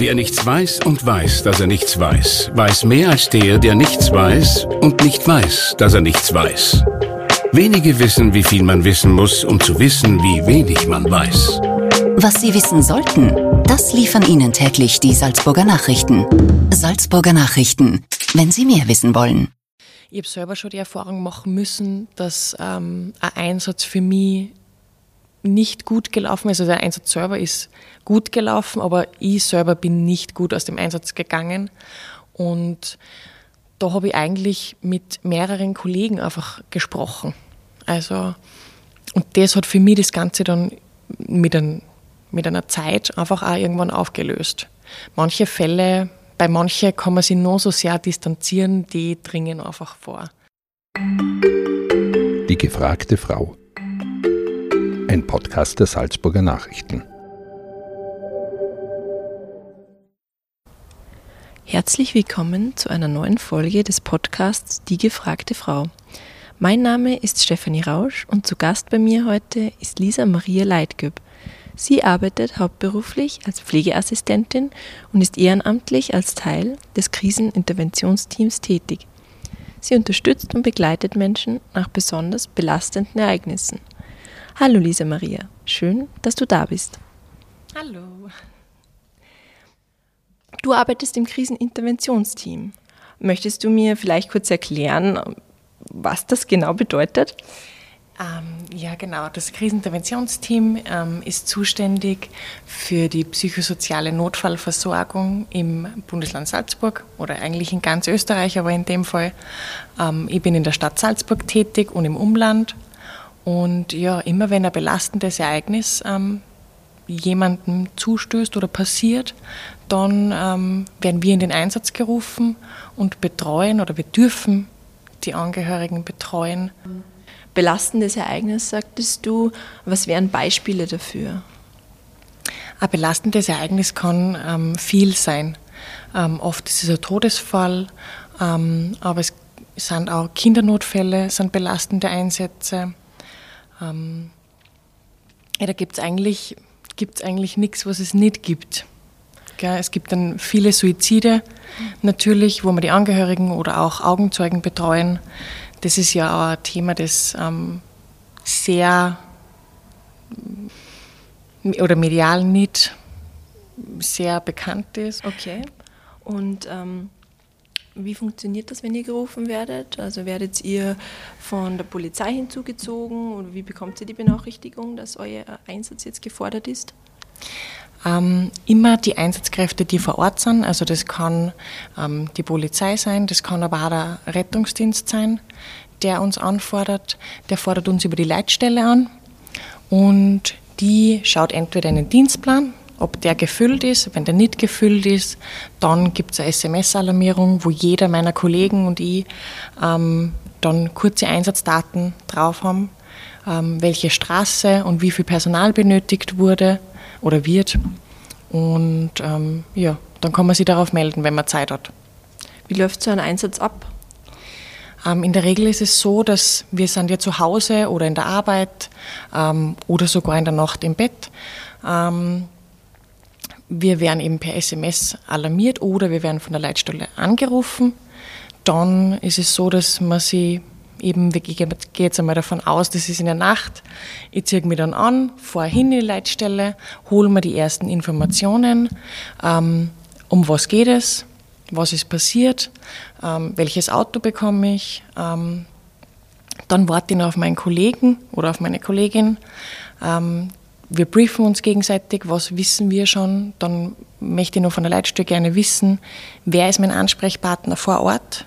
Wer nichts weiß und weiß, dass er nichts weiß, weiß mehr als der, der nichts weiß und nicht weiß, dass er nichts weiß. Wenige wissen, wie viel man wissen muss, um zu wissen, wie wenig man weiß. Was Sie wissen sollten, das liefern Ihnen täglich die Salzburger Nachrichten. Salzburger Nachrichten, wenn Sie mehr wissen wollen. Ich habe selber schon die Erfahrung machen müssen, dass ähm, ein Einsatz für mich nicht gut gelaufen ist. Also der Einsatz selber ist gut gelaufen, aber ich selber bin nicht gut aus dem Einsatz gegangen. Und da habe ich eigentlich mit mehreren Kollegen einfach gesprochen. Also, und das hat für mich das Ganze dann mit, ein, mit einer Zeit einfach auch irgendwann aufgelöst. Manche Fälle, bei manchen kann man sich nur so sehr distanzieren, die dringen einfach vor. Die gefragte Frau ein Podcast der Salzburger Nachrichten. Herzlich willkommen zu einer neuen Folge des Podcasts Die gefragte Frau. Mein Name ist Stefanie Rausch und zu Gast bei mir heute ist Lisa Maria Leitgöb. Sie arbeitet hauptberuflich als Pflegeassistentin und ist ehrenamtlich als Teil des Kriseninterventionsteams tätig. Sie unterstützt und begleitet Menschen nach besonders belastenden Ereignissen. Hallo Lisa Maria, schön, dass du da bist. Hallo. Du arbeitest im Kriseninterventionsteam. Möchtest du mir vielleicht kurz erklären, was das genau bedeutet? Ähm, ja, genau. Das Kriseninterventionsteam ähm, ist zuständig für die psychosoziale Notfallversorgung im Bundesland Salzburg oder eigentlich in ganz Österreich, aber in dem Fall. Ähm, ich bin in der Stadt Salzburg tätig und im Umland und ja, immer wenn ein belastendes Ereignis ähm, jemandem zustößt oder passiert, dann ähm, werden wir in den Einsatz gerufen und betreuen oder wir dürfen die Angehörigen betreuen. Belastendes Ereignis, sagtest du. Was wären Beispiele dafür? Ein belastendes Ereignis kann ähm, viel sein. Ähm, oft ist es ein Todesfall, ähm, aber es sind auch Kindernotfälle, sind belastende Einsätze. Ähm, ja, da gibt es eigentlich, gibt's eigentlich nichts, was es nicht gibt. Gell? Es gibt dann viele Suizide natürlich, wo man die Angehörigen oder auch Augenzeugen betreuen. Das ist ja auch ein Thema, das ähm, sehr oder medial nicht sehr bekannt ist. Okay. Und ähm, wie funktioniert das, wenn ihr gerufen werdet? Also werdet ihr von der Polizei hinzugezogen oder wie bekommt ihr die Benachrichtigung, dass euer Einsatz jetzt gefordert ist? Ähm, immer die Einsatzkräfte, die vor Ort sind. Also das kann ähm, die Polizei sein, das kann aber auch der Rettungsdienst sein, der uns anfordert. Der fordert uns über die Leitstelle an und die schaut entweder einen Dienstplan, ob der gefüllt ist. Wenn der nicht gefüllt ist, dann gibt es eine SMS-Alarmierung, wo jeder meiner Kollegen und ich ähm, dann kurze Einsatzdaten drauf haben, ähm, welche Straße und wie viel Personal benötigt wurde oder wird. Und ähm, ja, dann kann man sich darauf melden, wenn man Zeit hat. Wie läuft so ein Einsatz ab? Ähm, in der Regel ist es so, dass wir sind ja zu Hause oder in der Arbeit ähm, oder sogar in der Nacht im Bett. Ähm, wir werden eben per SMS alarmiert oder wir werden von der Leitstelle angerufen. Dann ist es so, dass man sie eben, ich gehe jetzt einmal davon aus, das ist in der Nacht. Ich ziehe mich dann an, fahre hin in die Leitstelle, hole mir die ersten Informationen, ähm, um was geht es, was ist passiert, ähm, welches Auto bekomme ich. Ähm, dann warte ich noch auf meinen Kollegen oder auf meine Kollegin. Wir briefen uns gegenseitig, was wissen wir schon. Dann möchte ich noch von der Leitstelle gerne wissen, wer ist mein Ansprechpartner vor Ort,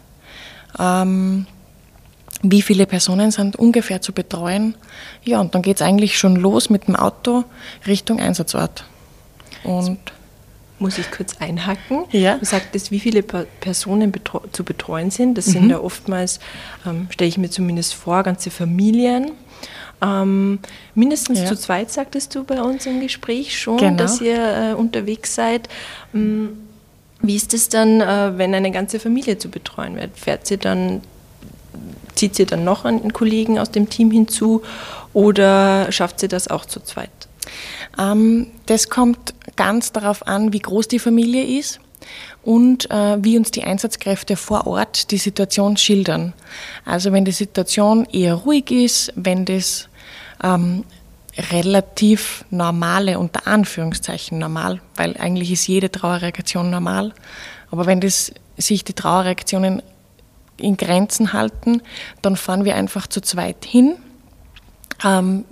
ähm, wie viele Personen sind ungefähr zu betreuen. Ja, und dann geht es eigentlich schon los mit dem Auto Richtung Einsatzort. Und muss ich kurz einhaken. Ja. Du sagtest, wie viele Personen betro zu betreuen sind. Das mhm. sind ja oftmals, ähm, stelle ich mir zumindest vor, ganze Familien. Ähm, mindestens ja. zu zweit, sagtest du bei uns im Gespräch schon, genau. dass ihr äh, unterwegs seid. Ähm, wie ist es dann, äh, wenn eine ganze Familie zu betreuen wird? Fährt sie dann, zieht sie dann noch einen Kollegen aus dem Team hinzu oder schafft sie das auch zu zweit? Ähm, das kommt ganz darauf an, wie groß die Familie ist und äh, wie uns die Einsatzkräfte vor Ort die Situation schildern. Also wenn die Situation eher ruhig ist, wenn das ähm, relativ normale, unter Anführungszeichen normal, weil eigentlich ist jede Trauerreaktion normal, aber wenn das, sich die Trauerreaktionen in Grenzen halten, dann fahren wir einfach zu zweit hin. Ähm,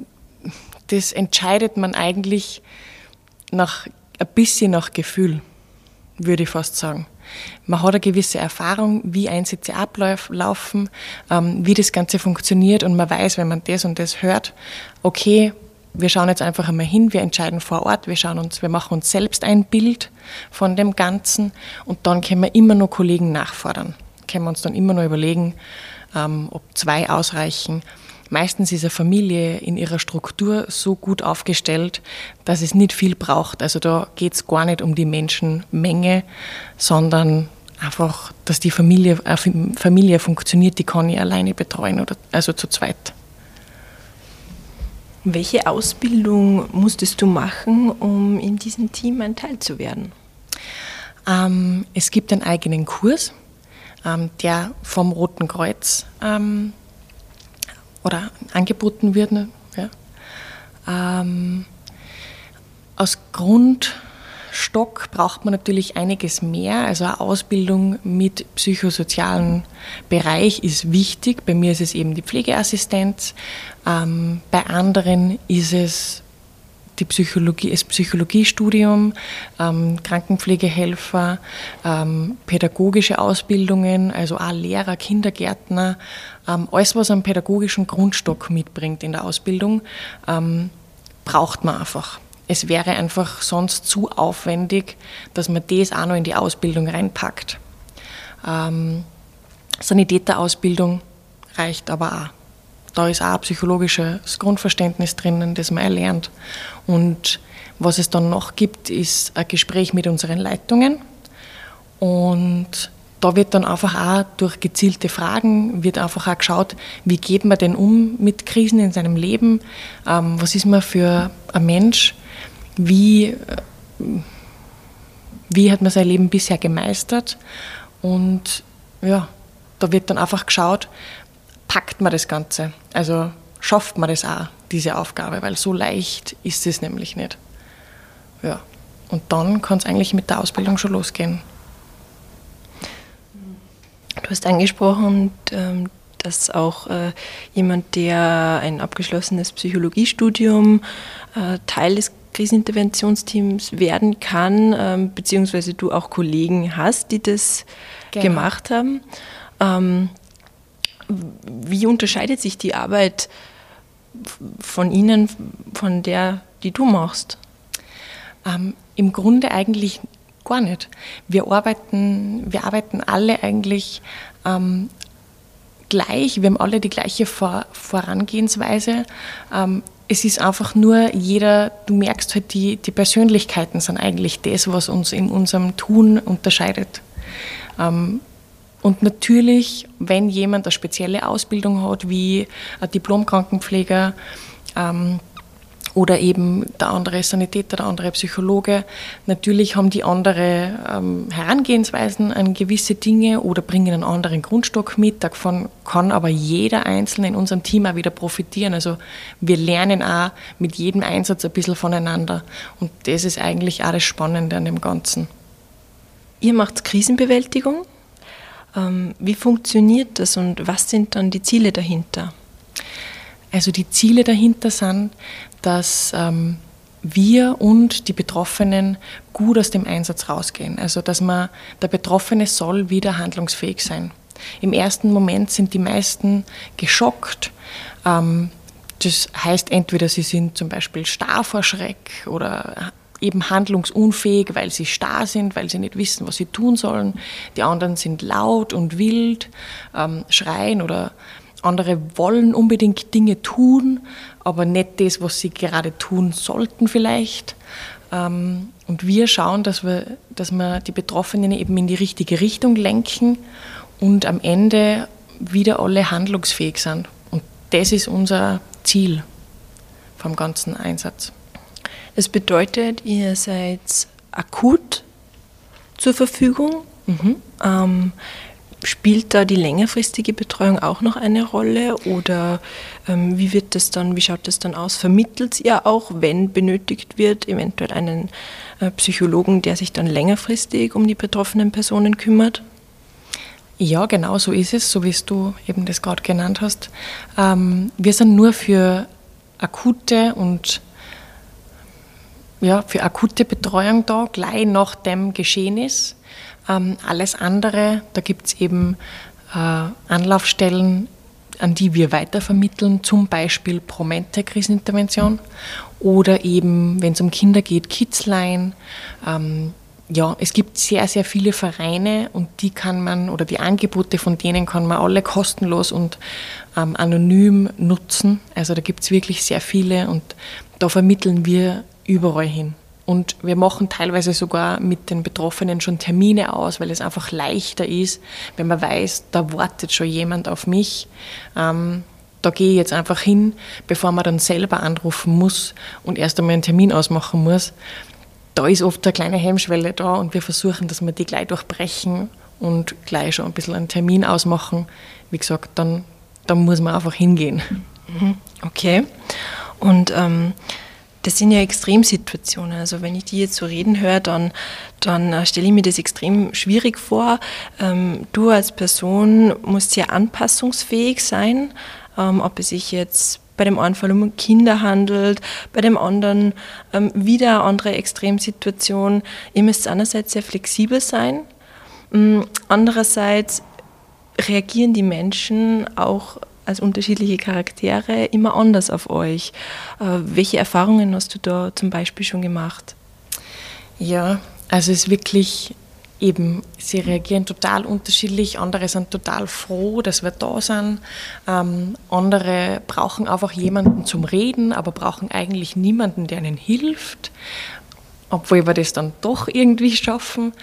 das entscheidet man eigentlich nach, ein bisschen nach Gefühl, würde ich fast sagen. Man hat eine gewisse Erfahrung, wie Einsätze ablaufen, ähm, wie das Ganze funktioniert und man weiß, wenn man das und das hört, okay, wir schauen jetzt einfach einmal hin, wir entscheiden vor Ort, wir schauen uns, wir machen uns selbst ein Bild von dem Ganzen und dann können wir immer noch Kollegen nachfordern. Können wir uns dann immer noch überlegen, ähm, ob zwei ausreichen. Meistens ist eine Familie in ihrer Struktur so gut aufgestellt, dass es nicht viel braucht. Also da geht es gar nicht um die Menschenmenge, sondern einfach, dass die Familie, äh, Familie funktioniert, die kann ich alleine betreuen oder also zu zweit. Welche Ausbildung musstest du machen, um in diesem Team ein Teil zu werden? Ähm, es gibt einen eigenen Kurs, ähm, der vom Roten Kreuz ähm, oder angeboten wird. Ne? Ja. Ähm, aus Grund Stock braucht man natürlich einiges mehr. Also eine Ausbildung mit psychosozialen Bereich ist wichtig. Bei mir ist es eben die Pflegeassistenz. Ähm, bei anderen ist es die Psychologie, das Psychologiestudium, ähm, Krankenpflegehelfer, ähm, pädagogische Ausbildungen, also auch Lehrer, Kindergärtner, ähm, alles, was einen pädagogischen Grundstock mitbringt in der Ausbildung, ähm, braucht man einfach es wäre einfach sonst zu aufwendig, dass man das auch noch in die Ausbildung reinpackt. Ähm, Sanitäterausbildung reicht aber auch. Da ist auch ein psychologisches Grundverständnis drinnen, das man erlernt. Und was es dann noch gibt, ist ein Gespräch mit unseren Leitungen. Und da wird dann einfach auch durch gezielte Fragen, wird einfach auch geschaut, wie geht man denn um mit Krisen in seinem Leben, ähm, was ist man für ein Mensch, wie, wie hat man sein Leben bisher gemeistert. Und ja, da wird dann einfach geschaut, packt man das Ganze. Also schafft man das auch, diese Aufgabe, weil so leicht ist es nämlich nicht. Ja. Und dann kann es eigentlich mit der Ausbildung schon losgehen. Du hast angesprochen, ähm, dass auch äh, jemand, der ein abgeschlossenes Psychologiestudium äh, Teil des Kriseninterventionsteams werden kann, ähm, beziehungsweise du auch Kollegen hast, die das genau. gemacht haben. Ähm, wie unterscheidet sich die Arbeit von Ihnen, von der, die du machst? Ähm, Im Grunde eigentlich gar nicht. Wir arbeiten, wir arbeiten alle eigentlich ähm, gleich, wir haben alle die gleiche Vor Vorangehensweise. Ähm, es ist einfach nur jeder, du merkst halt, die, die Persönlichkeiten sind eigentlich das, was uns in unserem Tun unterscheidet. Ähm, und natürlich, wenn jemand eine spezielle Ausbildung hat, wie ein Diplom-Krankenpfleger, ähm, oder eben der andere Sanitäter, der andere Psychologe. Natürlich haben die andere ähm, Herangehensweisen an gewisse Dinge oder bringen einen anderen Grundstock mit. Davon kann aber jeder Einzelne in unserem Team auch wieder profitieren. Also wir lernen auch mit jedem Einsatz ein bisschen voneinander. Und das ist eigentlich auch das Spannende an dem Ganzen. Ihr macht Krisenbewältigung. Ähm, wie funktioniert das und was sind dann die Ziele dahinter? Also die Ziele dahinter sind, dass ähm, wir und die Betroffenen gut aus dem Einsatz rausgehen. Also dass man, der Betroffene soll wieder handlungsfähig sein. Im ersten Moment sind die meisten geschockt. Ähm, das heißt entweder sie sind zum Beispiel starr vor Schreck oder eben handlungsunfähig, weil sie starr sind, weil sie nicht wissen, was sie tun sollen. Die anderen sind laut und wild, ähm, schreien oder andere wollen unbedingt Dinge tun, aber nicht das, was sie gerade tun sollten vielleicht. Ähm, und wir schauen, dass wir, dass wir die Betroffenen eben in die richtige Richtung lenken und am Ende wieder alle handlungsfähig sind. Und das ist unser Ziel vom ganzen Einsatz. Das bedeutet, ihr seid akut zur Verfügung. Mhm. Ähm, spielt da die längerfristige Betreuung auch noch eine Rolle oder ähm, wie wird das dann, wie schaut das dann aus? Vermittelt ihr auch, wenn benötigt wird, eventuell einen äh, Psychologen, der sich dann längerfristig um die betroffenen Personen kümmert? Ja, genau so ist es, so wie du eben das gerade genannt hast. Ähm, wir sind nur für akute und ja, für akute Betreuung da, gleich nach dem Geschehen ist. Ähm, alles andere, da gibt es eben äh, Anlaufstellen, an die wir weitervermitteln, zum Beispiel Promente Krisenintervention oder eben, wenn es um Kinder geht, Kidsline. Ähm, ja, es gibt sehr, sehr viele Vereine und die kann man oder die Angebote von denen kann man alle kostenlos und ähm, anonym nutzen. Also da gibt es wirklich sehr viele und da vermitteln wir überall hin. Und wir machen teilweise sogar mit den Betroffenen schon Termine aus, weil es einfach leichter ist, wenn man weiß, da wartet schon jemand auf mich. Ähm, da gehe ich jetzt einfach hin, bevor man dann selber anrufen muss und erst einmal einen Termin ausmachen muss. Da ist oft eine kleine Hemmschwelle da und wir versuchen, dass wir die gleich durchbrechen und gleich schon ein bisschen einen Termin ausmachen. Wie gesagt, dann, dann muss man einfach hingehen. Mhm. Okay. Und ähm, das sind ja Extremsituationen. Also wenn ich die jetzt so reden höre, dann, dann äh, stelle ich mir das extrem schwierig vor. Ähm, du als Person musst sehr anpassungsfähig sein, ähm, ob es sich jetzt bei dem einen Fall um Kinder handelt, bei dem anderen ähm, wieder eine andere Extremsituation. Ihr müsst einerseits sehr flexibel sein, ähm, andererseits reagieren die Menschen auch als unterschiedliche Charaktere immer anders auf euch. Äh, welche Erfahrungen hast du da zum Beispiel schon gemacht? Ja, also es ist wirklich eben, sie reagieren total unterschiedlich. Andere sind total froh, dass wir da sind. Ähm, andere brauchen einfach jemanden zum Reden, aber brauchen eigentlich niemanden, der ihnen hilft obwohl wir das dann doch irgendwie schaffen.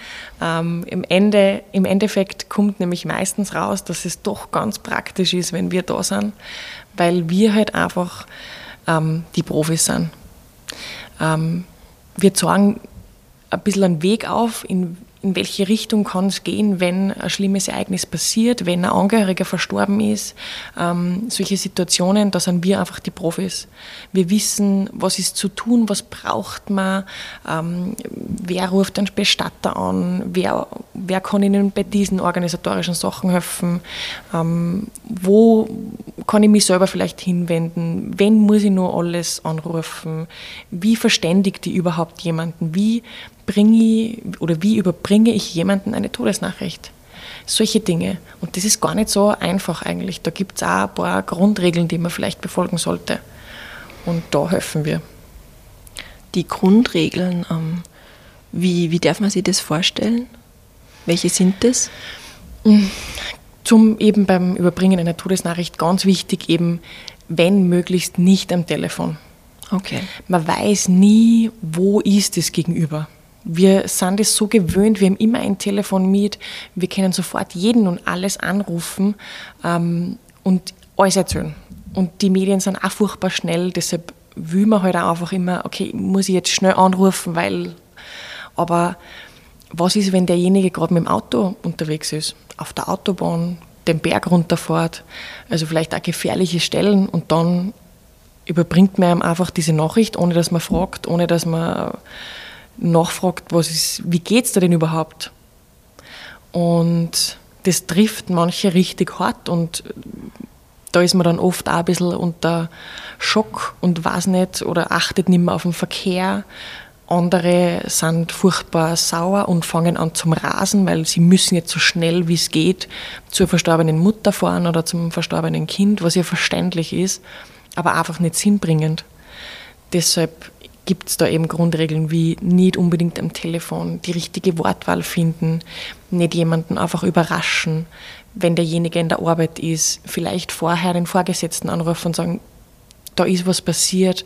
Ähm, im, Ende, Im Endeffekt kommt nämlich meistens raus, dass es doch ganz praktisch ist, wenn wir da sind, weil wir halt einfach ähm, die Profis sind. Ähm, wir zeigen ein bisschen einen Weg auf, in in welche Richtung kann es gehen, wenn ein schlimmes Ereignis passiert, wenn ein Angehöriger verstorben ist. Ähm, solche Situationen, da sind wir einfach die Profis. Wir wissen, was ist zu tun, was braucht man, ähm, wer ruft einen Bestatter an, wer, wer kann Ihnen bei diesen organisatorischen Sachen helfen, ähm, wo kann ich mich selber vielleicht hinwenden, wenn muss ich nur alles anrufen, wie verständigt die überhaupt jemanden, wie bringe ich oder wie überbringe ich jemanden eine Todesnachricht? Solche Dinge. Und das ist gar nicht so einfach eigentlich. Da gibt es auch ein paar Grundregeln, die man vielleicht befolgen sollte. Und da helfen wir. Die Grundregeln, ähm, wie, wie darf man sich das vorstellen? Welche sind das? Zum eben beim Überbringen einer Todesnachricht ganz wichtig, eben wenn möglichst nicht am Telefon. Okay. Man weiß nie, wo ist das Gegenüber. Wir sind es so gewöhnt, wir haben immer ein Telefon mit, wir können sofort jeden und alles anrufen ähm, und alles erzählen. Und die Medien sind auch furchtbar schnell, deshalb will man halt auch einfach immer, okay, muss ich jetzt schnell anrufen, weil, aber was ist, wenn derjenige gerade mit dem Auto unterwegs ist, auf der Autobahn, den Berg runterfährt, also vielleicht auch gefährliche Stellen und dann überbringt man ihm einfach diese Nachricht, ohne dass man fragt, ohne dass man nachfragt, was ist, wie geht es dir denn überhaupt? Und das trifft manche richtig hart und da ist man dann oft auch ein bisschen unter Schock und weiß nicht oder achtet nicht mehr auf den Verkehr. Andere sind furchtbar sauer und fangen an zum Rasen, weil sie müssen jetzt so schnell wie es geht zur verstorbenen Mutter fahren oder zum verstorbenen Kind, was ja verständlich ist, aber einfach nicht sinnbringend. Deshalb gibt es da eben Grundregeln wie nicht unbedingt am Telefon die richtige Wortwahl finden, nicht jemanden einfach überraschen, wenn derjenige in der Arbeit ist, vielleicht vorher den Vorgesetzten anrufen und sagen, da ist was passiert,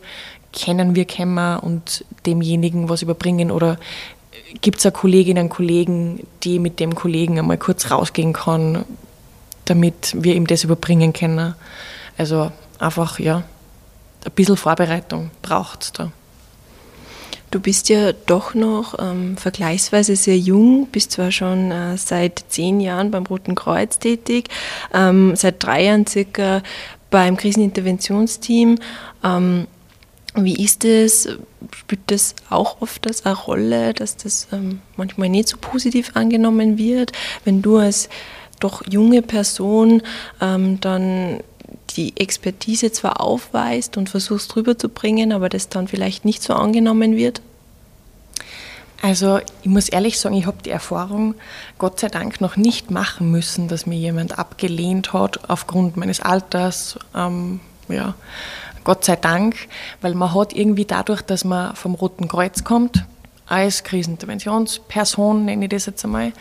kennen wir Kämmer und demjenigen was überbringen oder gibt es eine Kollegin, einen Kollegen, die mit dem Kollegen einmal kurz rausgehen kann, damit wir ihm das überbringen können. Also einfach, ja, ein bisschen Vorbereitung braucht es da. Du bist ja doch noch ähm, vergleichsweise sehr jung, bist zwar schon äh, seit zehn Jahren beim Roten Kreuz tätig, ähm, seit drei Jahren circa beim Kriseninterventionsteam. Ähm, wie ist es? Spielt das auch oft das eine Rolle, dass das ähm, manchmal nicht so positiv angenommen wird, wenn du als doch junge Person ähm, dann die Expertise zwar aufweist und versuchst rüberzubringen, aber das dann vielleicht nicht so angenommen wird? Also ich muss ehrlich sagen, ich habe die Erfahrung Gott sei Dank noch nicht machen müssen, dass mir jemand abgelehnt hat aufgrund meines Alters. Ähm, ja, Gott sei Dank, weil man hat irgendwie dadurch, dass man vom Roten Kreuz kommt, als Kriseninterventionsperson, nenne ich das jetzt einmal,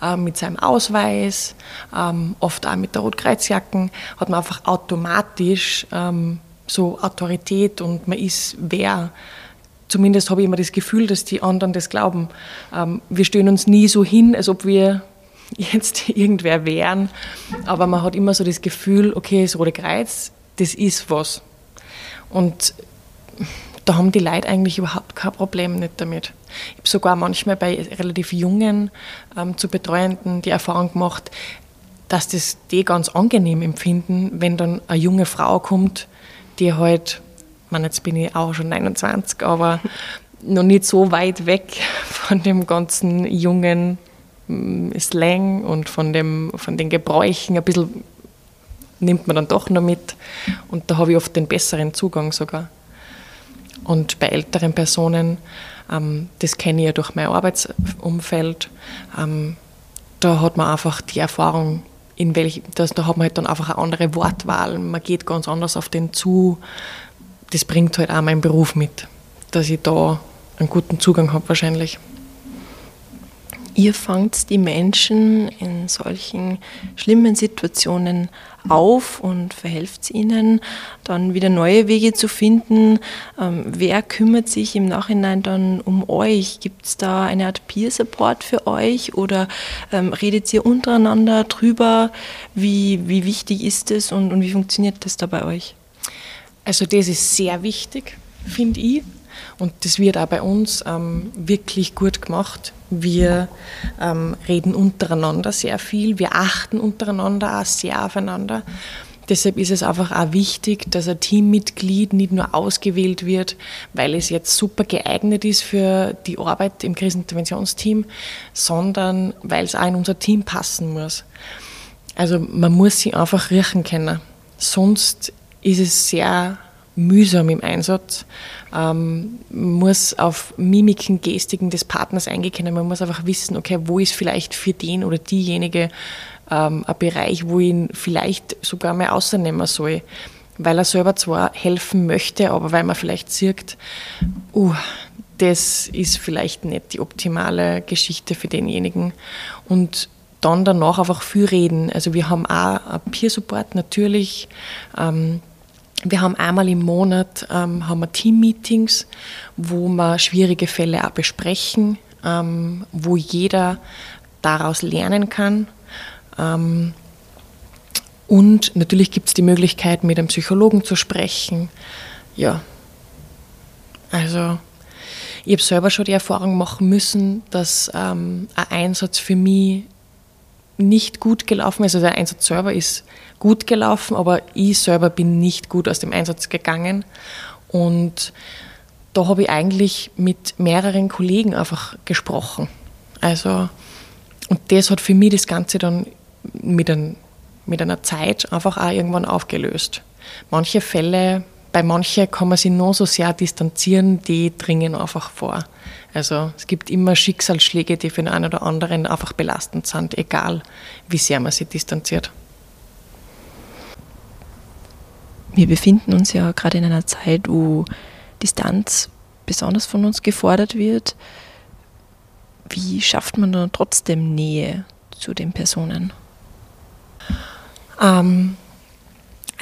äh, mit seinem Ausweis, ähm, oft auch mit der Rotkreuzjacken, hat man einfach automatisch ähm, so Autorität und man ist wer. Zumindest habe ich immer das Gefühl, dass die anderen das glauben. Ähm, wir stellen uns nie so hin, als ob wir jetzt irgendwer wären, aber man hat immer so das Gefühl, okay, das Rote Kreuz, das ist was. Und da haben die Leute eigentlich überhaupt kein Problem nicht damit. Ich habe sogar manchmal bei relativ jungen ähm, zu Betreuenden die Erfahrung gemacht, dass das die ganz angenehm empfinden, wenn dann eine junge Frau kommt, die halt, meine, jetzt bin ich auch schon 29, aber noch nicht so weit weg von dem ganzen jungen mm, Slang und von, dem, von den Gebräuchen, ein bisschen nimmt man dann doch noch mit und da habe ich oft den besseren Zugang sogar. Und bei älteren Personen, ähm, das kenne ich ja durch mein Arbeitsumfeld, ähm, da hat man einfach die Erfahrung, in welch, das, da hat man halt dann einfach eine andere Wortwahl, man geht ganz anders auf den zu. Das bringt halt auch mein Beruf mit, dass ich da einen guten Zugang habe wahrscheinlich. Ihr fangt die Menschen in solchen schlimmen Situationen auf und verhelft ihnen, dann wieder neue Wege zu finden. Ähm, wer kümmert sich im Nachhinein dann um euch? Gibt es da eine Art Peer-Support für euch oder ähm, redet ihr untereinander drüber? Wie, wie wichtig ist es und, und wie funktioniert das da bei euch? Also das ist sehr wichtig, finde ich. Und das wird auch bei uns ähm, wirklich gut gemacht. Wir ähm, reden untereinander sehr viel, wir achten untereinander auch sehr aufeinander. Deshalb ist es einfach auch wichtig, dass ein Teammitglied nicht nur ausgewählt wird, weil es jetzt super geeignet ist für die Arbeit im Kriseninterventionsteam, sondern weil es auch in unser Team passen muss. Also man muss sie einfach riechen können. Sonst ist es sehr mühsam im Einsatz. Ähm, muss auf Mimiken, Gestiken des Partners eingehen. Man muss einfach wissen, okay, wo ist vielleicht für den oder diejenige ähm, ein Bereich, wo ich ihn vielleicht sogar mal außernehmen soll. Weil er selber zwar helfen möchte, aber weil man vielleicht sieht, uh, das ist vielleicht nicht die optimale Geschichte für denjenigen. Und dann danach einfach viel reden. Also wir haben auch Peer Support natürlich. Ähm, wir haben einmal im Monat ähm, haben wir Team-Meetings, wo wir schwierige Fälle auch besprechen, ähm, wo jeder daraus lernen kann. Ähm, und natürlich gibt es die Möglichkeit, mit einem Psychologen zu sprechen. Ja, also ich habe selber schon die Erfahrung machen müssen, dass ähm, ein Einsatz für mich nicht gut gelaufen ist. Also der Einsatz selber ist gut gelaufen, aber ich selber bin nicht gut aus dem Einsatz gegangen. Und da habe ich eigentlich mit mehreren Kollegen einfach gesprochen. Also, und das hat für mich das Ganze dann mit, ein, mit einer Zeit einfach auch irgendwann aufgelöst. Manche Fälle, bei manchen kann man sich noch so sehr distanzieren, die dringen einfach vor. Also es gibt immer Schicksalsschläge, die für den einen oder anderen einfach belastend sind, egal wie sehr man sich distanziert. Wir befinden uns ja gerade in einer Zeit, wo Distanz besonders von uns gefordert wird. Wie schafft man dann trotzdem Nähe zu den Personen? Ähm,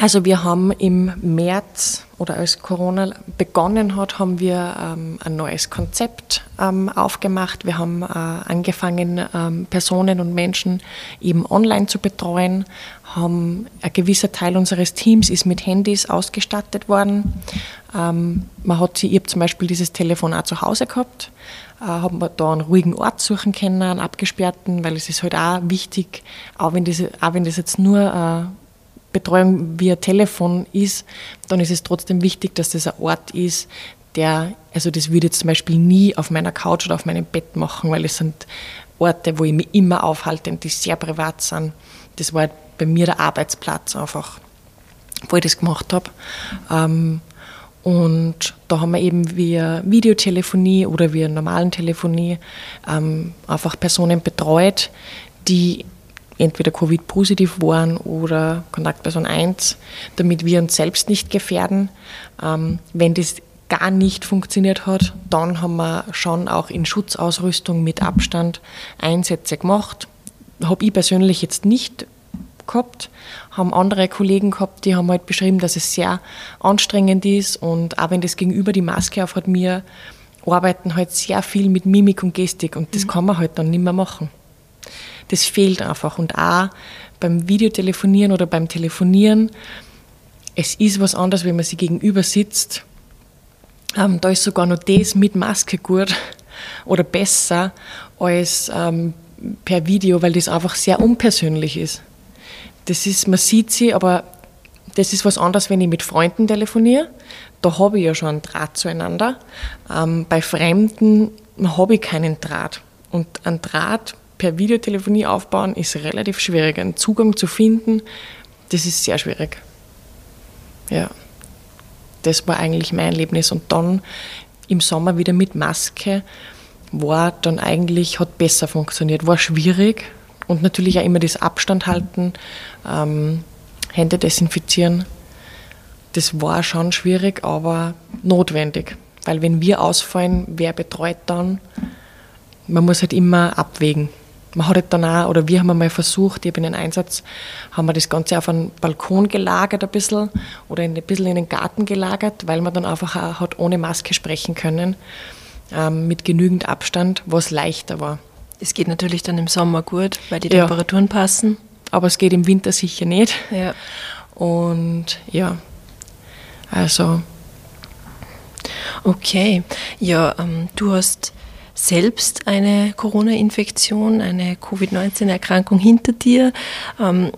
also wir haben im März oder als Corona begonnen hat, haben wir ähm, ein neues Konzept ähm, aufgemacht. Wir haben äh, angefangen, ähm, Personen und Menschen eben online zu betreuen, haben ein gewisser Teil unseres Teams ist mit Handys ausgestattet worden. Ähm, man hat sie, ich habe zum Beispiel dieses Telefon auch zu Hause gehabt, äh, habe mir da einen ruhigen Ort suchen können, einen abgesperrten, weil es ist halt auch wichtig, auch wenn das, auch wenn das jetzt nur äh, Betreuung via Telefon ist, dann ist es trotzdem wichtig, dass das ein Ort ist, der, also das würde ich zum Beispiel nie auf meiner Couch oder auf meinem Bett machen, weil es sind Orte, wo ich mich immer aufhalte und die sehr privat sind. Das war bei mir der Arbeitsplatz einfach, wo ich das gemacht habe. Ähm, und da haben wir eben via Videotelefonie oder via normalen Telefonie ähm, einfach Personen betreut, die entweder Covid-positiv waren oder Kontaktperson 1, damit wir uns selbst nicht gefährden. Ähm, wenn das gar nicht funktioniert hat, dann haben wir schon auch in Schutzausrüstung mit Abstand Einsätze gemacht. Habe ich persönlich jetzt nicht gehabt, haben andere Kollegen gehabt, die haben halt beschrieben, dass es sehr anstrengend ist und auch wenn das Gegenüber die Maske aufhat, mir arbeiten halt sehr viel mit Mimik und Gestik und das mhm. kann man halt dann nicht mehr machen. Das fehlt einfach und auch beim Videotelefonieren oder beim Telefonieren, es ist was anderes, wenn man sich gegenüber sitzt ähm, da ist sogar noch das mit Maske gut oder besser als ähm, per Video, weil das einfach sehr unpersönlich ist. Das ist, man sieht sie, aber das ist was anderes, wenn ich mit Freunden telefoniere. Da habe ich ja schon einen Draht zueinander. Ähm, bei Fremden habe ich keinen Draht. Und einen Draht per Videotelefonie aufbauen ist relativ schwierig. Einen Zugang zu finden, das ist sehr schwierig. Ja das war eigentlich mein Erlebnis. Und dann im Sommer wieder mit Maske war dann eigentlich, hat besser funktioniert. War schwierig und natürlich auch immer das Abstand halten, ähm, Hände desinfizieren. Das war schon schwierig, aber notwendig. Weil wenn wir ausfallen, wer betreut dann? Man muss halt immer abwägen man hat halt dann auch, oder wir haben einmal versucht, ich habe in den Einsatz, haben wir das Ganze auf einen Balkon gelagert ein bisschen oder ein bisschen in den Garten gelagert, weil man dann einfach auch hat ohne Maske sprechen können, ähm, mit genügend Abstand, was leichter war. Es geht natürlich dann im Sommer gut, weil die Temperaturen ja. passen. Aber es geht im Winter sicher nicht. Ja. Und ja, also. Okay, ja, ähm, du hast selbst eine Corona-Infektion, eine Covid-19-Erkrankung hinter dir. Ähm,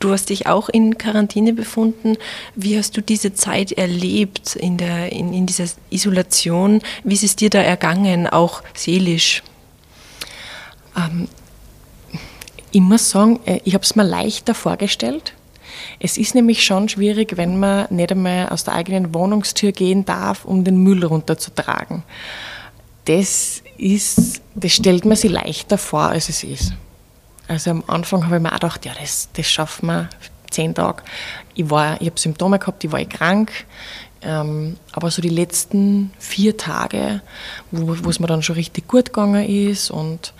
du hast dich auch in Quarantäne befunden. Wie hast du diese Zeit erlebt in, der, in, in dieser Isolation? Wie ist es dir da ergangen, auch seelisch? Ähm, ich muss sagen, äh, ich habe es mir leichter vorgestellt. Es ist nämlich schon schwierig, wenn man nicht einmal aus der eigenen Wohnungstür gehen darf, um den Müll runterzutragen. Das ist, das stellt man sich leichter vor, als es ist. Also am Anfang habe ich mir auch gedacht, ja, das, das schaffen wir zehn Tage. Ich, ich habe Symptome gehabt, ich war krank. Ähm, aber so die letzten vier Tage, wo, wo es mir dann schon richtig gut gegangen ist und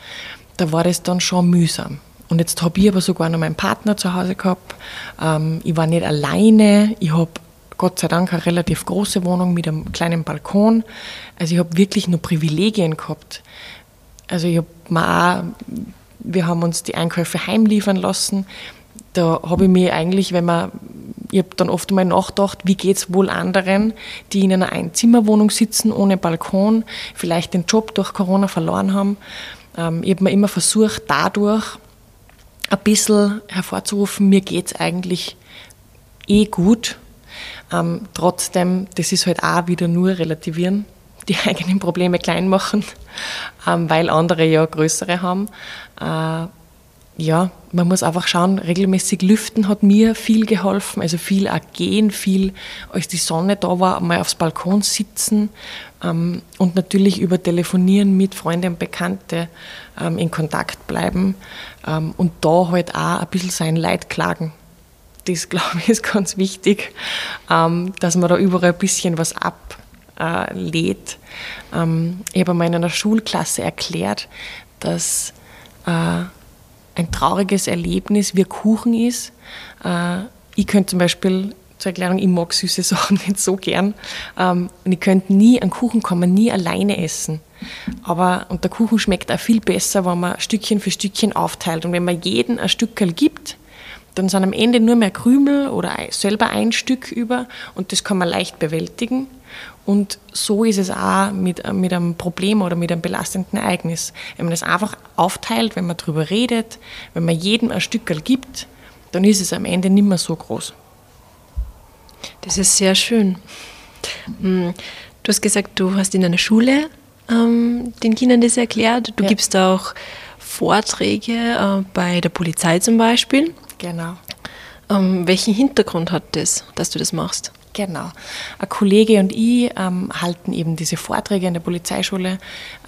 da war das dann schon mühsam. Und jetzt habe ich aber sogar noch meinen Partner zu Hause gehabt. Ähm, ich war nicht alleine. Ich habe Gott sei Dank eine relativ große Wohnung mit einem kleinen Balkon. Also ich habe wirklich nur Privilegien gehabt. Also ich habe auch, wir haben uns die Einkäufe heimliefern lassen. Da habe ich mir eigentlich, wenn man, ich habe dann oft mal nachgedacht, wie geht es wohl anderen, die in einer Einzimmerwohnung sitzen, ohne Balkon, vielleicht den Job durch Corona verloren haben. Ähm, ich habe mir immer versucht, dadurch ein bisschen hervorzurufen, mir geht es eigentlich eh gut ähm, trotzdem, das ist halt auch wieder nur relativieren, die eigenen Probleme klein machen, ähm, weil andere ja größere haben. Äh, ja, man muss einfach schauen, regelmäßig lüften hat mir viel geholfen, also viel auch gehen, viel, als die Sonne da war, mal aufs Balkon sitzen ähm, und natürlich über Telefonieren mit Freunden und Bekannten ähm, in Kontakt bleiben ähm, und da halt auch ein bisschen sein Leid klagen das, glaube ich, ist ganz wichtig, ähm, dass man da überall ein bisschen was ablädt. Ähm, ich habe einmal in einer Schulklasse erklärt, dass äh, ein trauriges Erlebnis wie Kuchen ist. Äh, ich könnte zum Beispiel zur Erklärung, ich mag süße Sachen nicht so gern. Ähm, und ich könnte nie einen Kuchen kommen, nie alleine essen. Aber, und der Kuchen schmeckt auch viel besser, wenn man Stückchen für Stückchen aufteilt. Und wenn man jeden ein Stückchen gibt, dann sind am Ende nur mehr Krümel oder selber ein Stück über und das kann man leicht bewältigen. Und so ist es auch mit, mit einem Problem oder mit einem belastenden Ereignis. Wenn man das einfach aufteilt, wenn man darüber redet, wenn man jedem ein Stückel gibt, dann ist es am Ende nicht mehr so groß. Das ist sehr schön. Hm, du hast gesagt, du hast in einer Schule ähm, den Kindern das erklärt. Du ja. gibst auch Vorträge äh, bei der Polizei zum Beispiel. Genau. Ähm, welchen Hintergrund hat das, dass du das machst? Genau. Ein Kollege und ich ähm, halten eben diese Vorträge in der Polizeischule.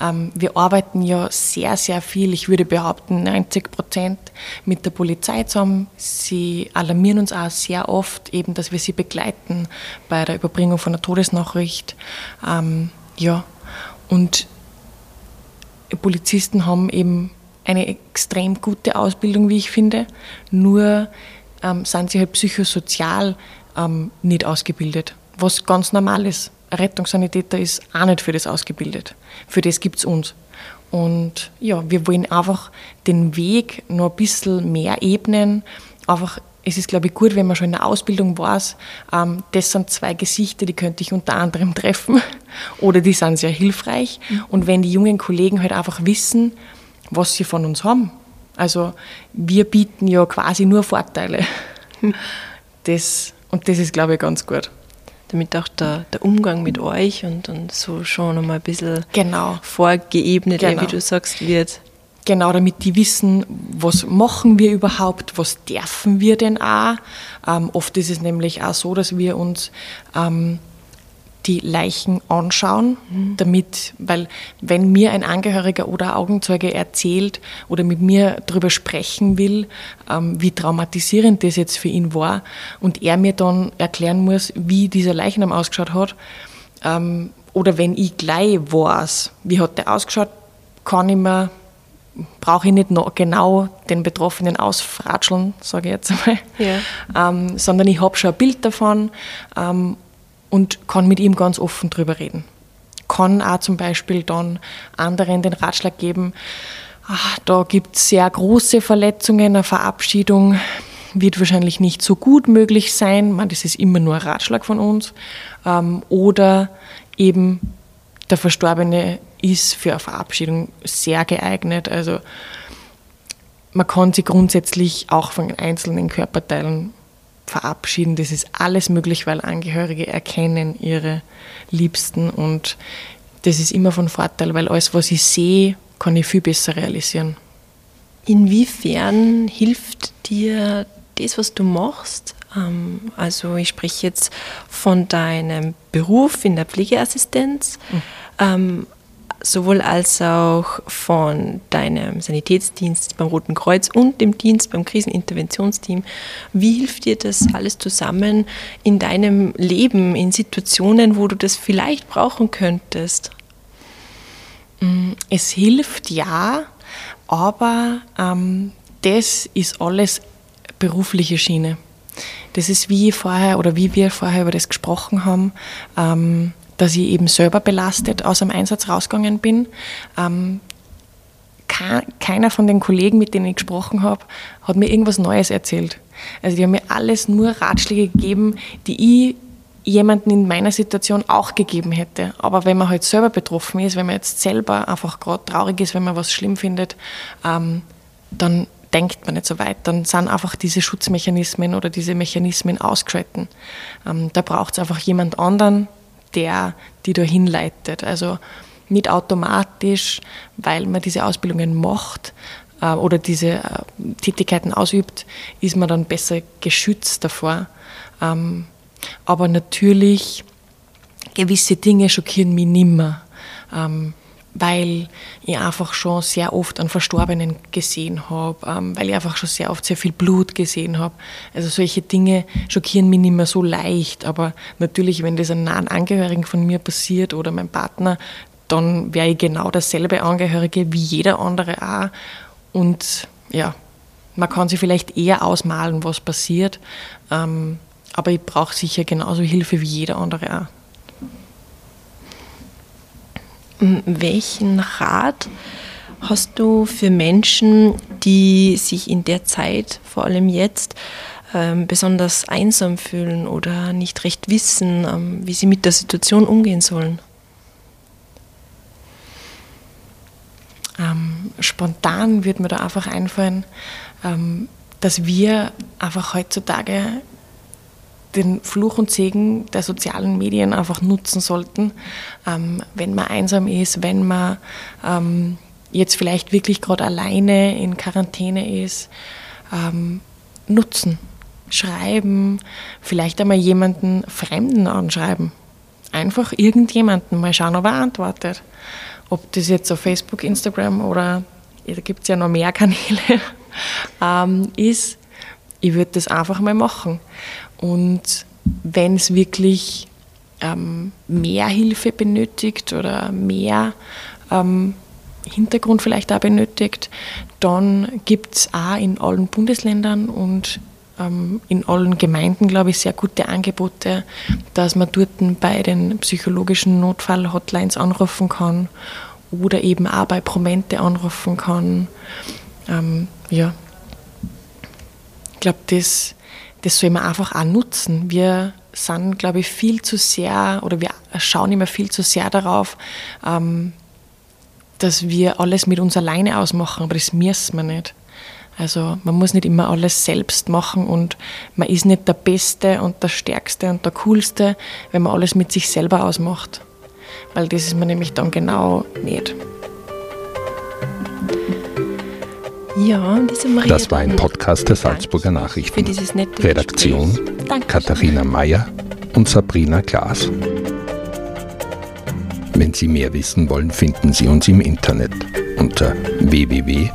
Ähm, wir arbeiten ja sehr, sehr viel, ich würde behaupten 90 Prozent mit der Polizei zusammen. Sie alarmieren uns auch sehr oft, eben, dass wir sie begleiten bei der Überbringung von der Todesnachricht. Ähm, ja, und Polizisten haben eben eine extrem gute Ausbildung, wie ich finde. Nur ähm, sind sie halt psychosozial ähm, nicht ausgebildet, was ganz normal ist. Ein Rettungssanitäter ist auch nicht für das ausgebildet. Für das gibt es uns. Und ja, wir wollen einfach den Weg noch ein bisschen mehr ebnen. Einfach, es ist, glaube ich, gut, wenn man schon in der Ausbildung weiß, ähm, das sind zwei Gesichter, die könnte ich unter anderem treffen oder die sind sehr hilfreich. Mhm. Und wenn die jungen Kollegen halt einfach wissen, was sie von uns haben. Also wir bieten ja quasi nur Vorteile. Das und das ist, glaube ich, ganz gut. Damit auch der, der Umgang mit euch und, und so schon einmal ein bisschen genau. vorgeebnet, genau. wie du sagst, wird. Genau, damit die wissen, was machen wir überhaupt, was dürfen wir denn auch. Ähm, oft ist es nämlich auch so, dass wir uns ähm, die Leichen anschauen, mhm. damit, weil wenn mir ein Angehöriger oder Augenzeuge erzählt oder mit mir darüber sprechen will, ähm, wie traumatisierend das jetzt für ihn war und er mir dann erklären muss, wie dieser Leichnam ausgeschaut hat, ähm, oder wenn ich gleich weiß, wie hat der ausgeschaut, kann ich mir brauche ich nicht noch genau den Betroffenen ausfratscheln, sage ich jetzt einmal, ja. ähm, sondern ich habe schon ein Bild davon ähm, und kann mit ihm ganz offen drüber reden. Kann auch zum Beispiel dann anderen den Ratschlag geben, ach, da gibt es sehr große Verletzungen, eine Verabschiedung wird wahrscheinlich nicht so gut möglich sein. Man, das ist immer nur ein Ratschlag von uns. Ähm, oder eben der Verstorbene ist für eine Verabschiedung sehr geeignet. Also man kann sich grundsätzlich auch von einzelnen Körperteilen verabschieden. Das ist alles möglich, weil Angehörige erkennen ihre Liebsten und das ist immer von Vorteil, weil alles, was ich sehe, kann ich viel besser realisieren. Inwiefern hilft dir das, was du machst? Ähm, also ich spreche jetzt von deinem Beruf in der Pflegeassistenz. Mhm sowohl als auch von deinem Sanitätsdienst beim Roten Kreuz und dem Dienst beim Kriseninterventionsteam. Wie hilft dir das alles zusammen in deinem Leben, in Situationen, wo du das vielleicht brauchen könntest? Mm, es hilft ja, aber ähm, das ist alles berufliche Schiene. Das ist wie vorher oder wie wir vorher über das gesprochen haben. Ähm, dass ich eben selber belastet aus dem Einsatz rausgegangen bin. Ähm, keiner von den Kollegen, mit denen ich gesprochen habe, hat mir irgendwas Neues erzählt. Also die haben mir alles nur Ratschläge gegeben, die ich jemanden in meiner Situation auch gegeben hätte. Aber wenn man halt selber betroffen ist, wenn man jetzt selber einfach gerade traurig ist, wenn man was schlimm findet, ähm, dann denkt man nicht so weit. Dann sind einfach diese Schutzmechanismen oder diese Mechanismen ausgeschalten. Ähm, da braucht es einfach jemand anderen, der, die da hinleitet. Also nicht automatisch, weil man diese Ausbildungen macht äh, oder diese äh, Tätigkeiten ausübt, ist man dann besser geschützt davor. Ähm, aber natürlich, gewisse Dinge schockieren mich nimmer. Ähm, weil ich einfach schon sehr oft einen Verstorbenen gesehen habe, ähm, weil ich einfach schon sehr oft sehr viel Blut gesehen habe. Also solche Dinge schockieren mich nicht mehr so leicht, aber natürlich, wenn das einem nahen Angehörigen von mir passiert oder meinem Partner, dann wäre ich genau dasselbe Angehörige wie jeder andere auch. Und ja, man kann sich vielleicht eher ausmalen, was passiert, ähm, aber ich brauche sicher genauso Hilfe wie jeder andere auch. Welchen Rat hast du für Menschen, die sich in der Zeit, vor allem jetzt, ähm, besonders einsam fühlen oder nicht recht wissen, ähm, wie sie mit der Situation umgehen sollen? Ähm, spontan wird mir da einfach einfallen, dass wir einfach heutzutage den Fluch und Segen der sozialen Medien einfach nutzen sollten, ähm, wenn man einsam ist, wenn man ähm, jetzt vielleicht wirklich gerade alleine in Quarantäne ist, ähm, nutzen, schreiben, vielleicht einmal jemanden Fremden anschreiben. Einfach irgendjemanden mal schauen, ob er antwortet. Ob das jetzt auf Facebook, Instagram oder da gibt es ja noch mehr Kanäle ähm, ist, ich würde das einfach mal machen. Und wenn es wirklich ähm, mehr Hilfe benötigt oder mehr ähm, Hintergrund vielleicht auch benötigt, dann gibt es auch in allen Bundesländern und ähm, in allen Gemeinden, glaube ich, sehr gute Angebote, dass man dort bei den psychologischen Notfall-Hotlines anrufen kann oder eben auch bei Promente anrufen kann. Ähm, ja, ich glaube, das, das soll man einfach auch nutzen. Wir sind, glaube ich, viel zu sehr oder wir schauen immer viel zu sehr darauf, ähm, dass wir alles mit uns alleine ausmachen, aber das müssen wir nicht. Also man muss nicht immer alles selbst machen und man ist nicht der Beste und der Stärkste und der Coolste, wenn man alles mit sich selber ausmacht. Weil das ist man nämlich dann genau nicht. Ja, diese Maria. Das war ein Podcast der Salzburger Nachrichten. Für dieses nette Redaktion Katharina Mayer und Sabrina Klaas. Wenn Sie mehr wissen wollen, finden Sie uns im Internet unter www.sn.at.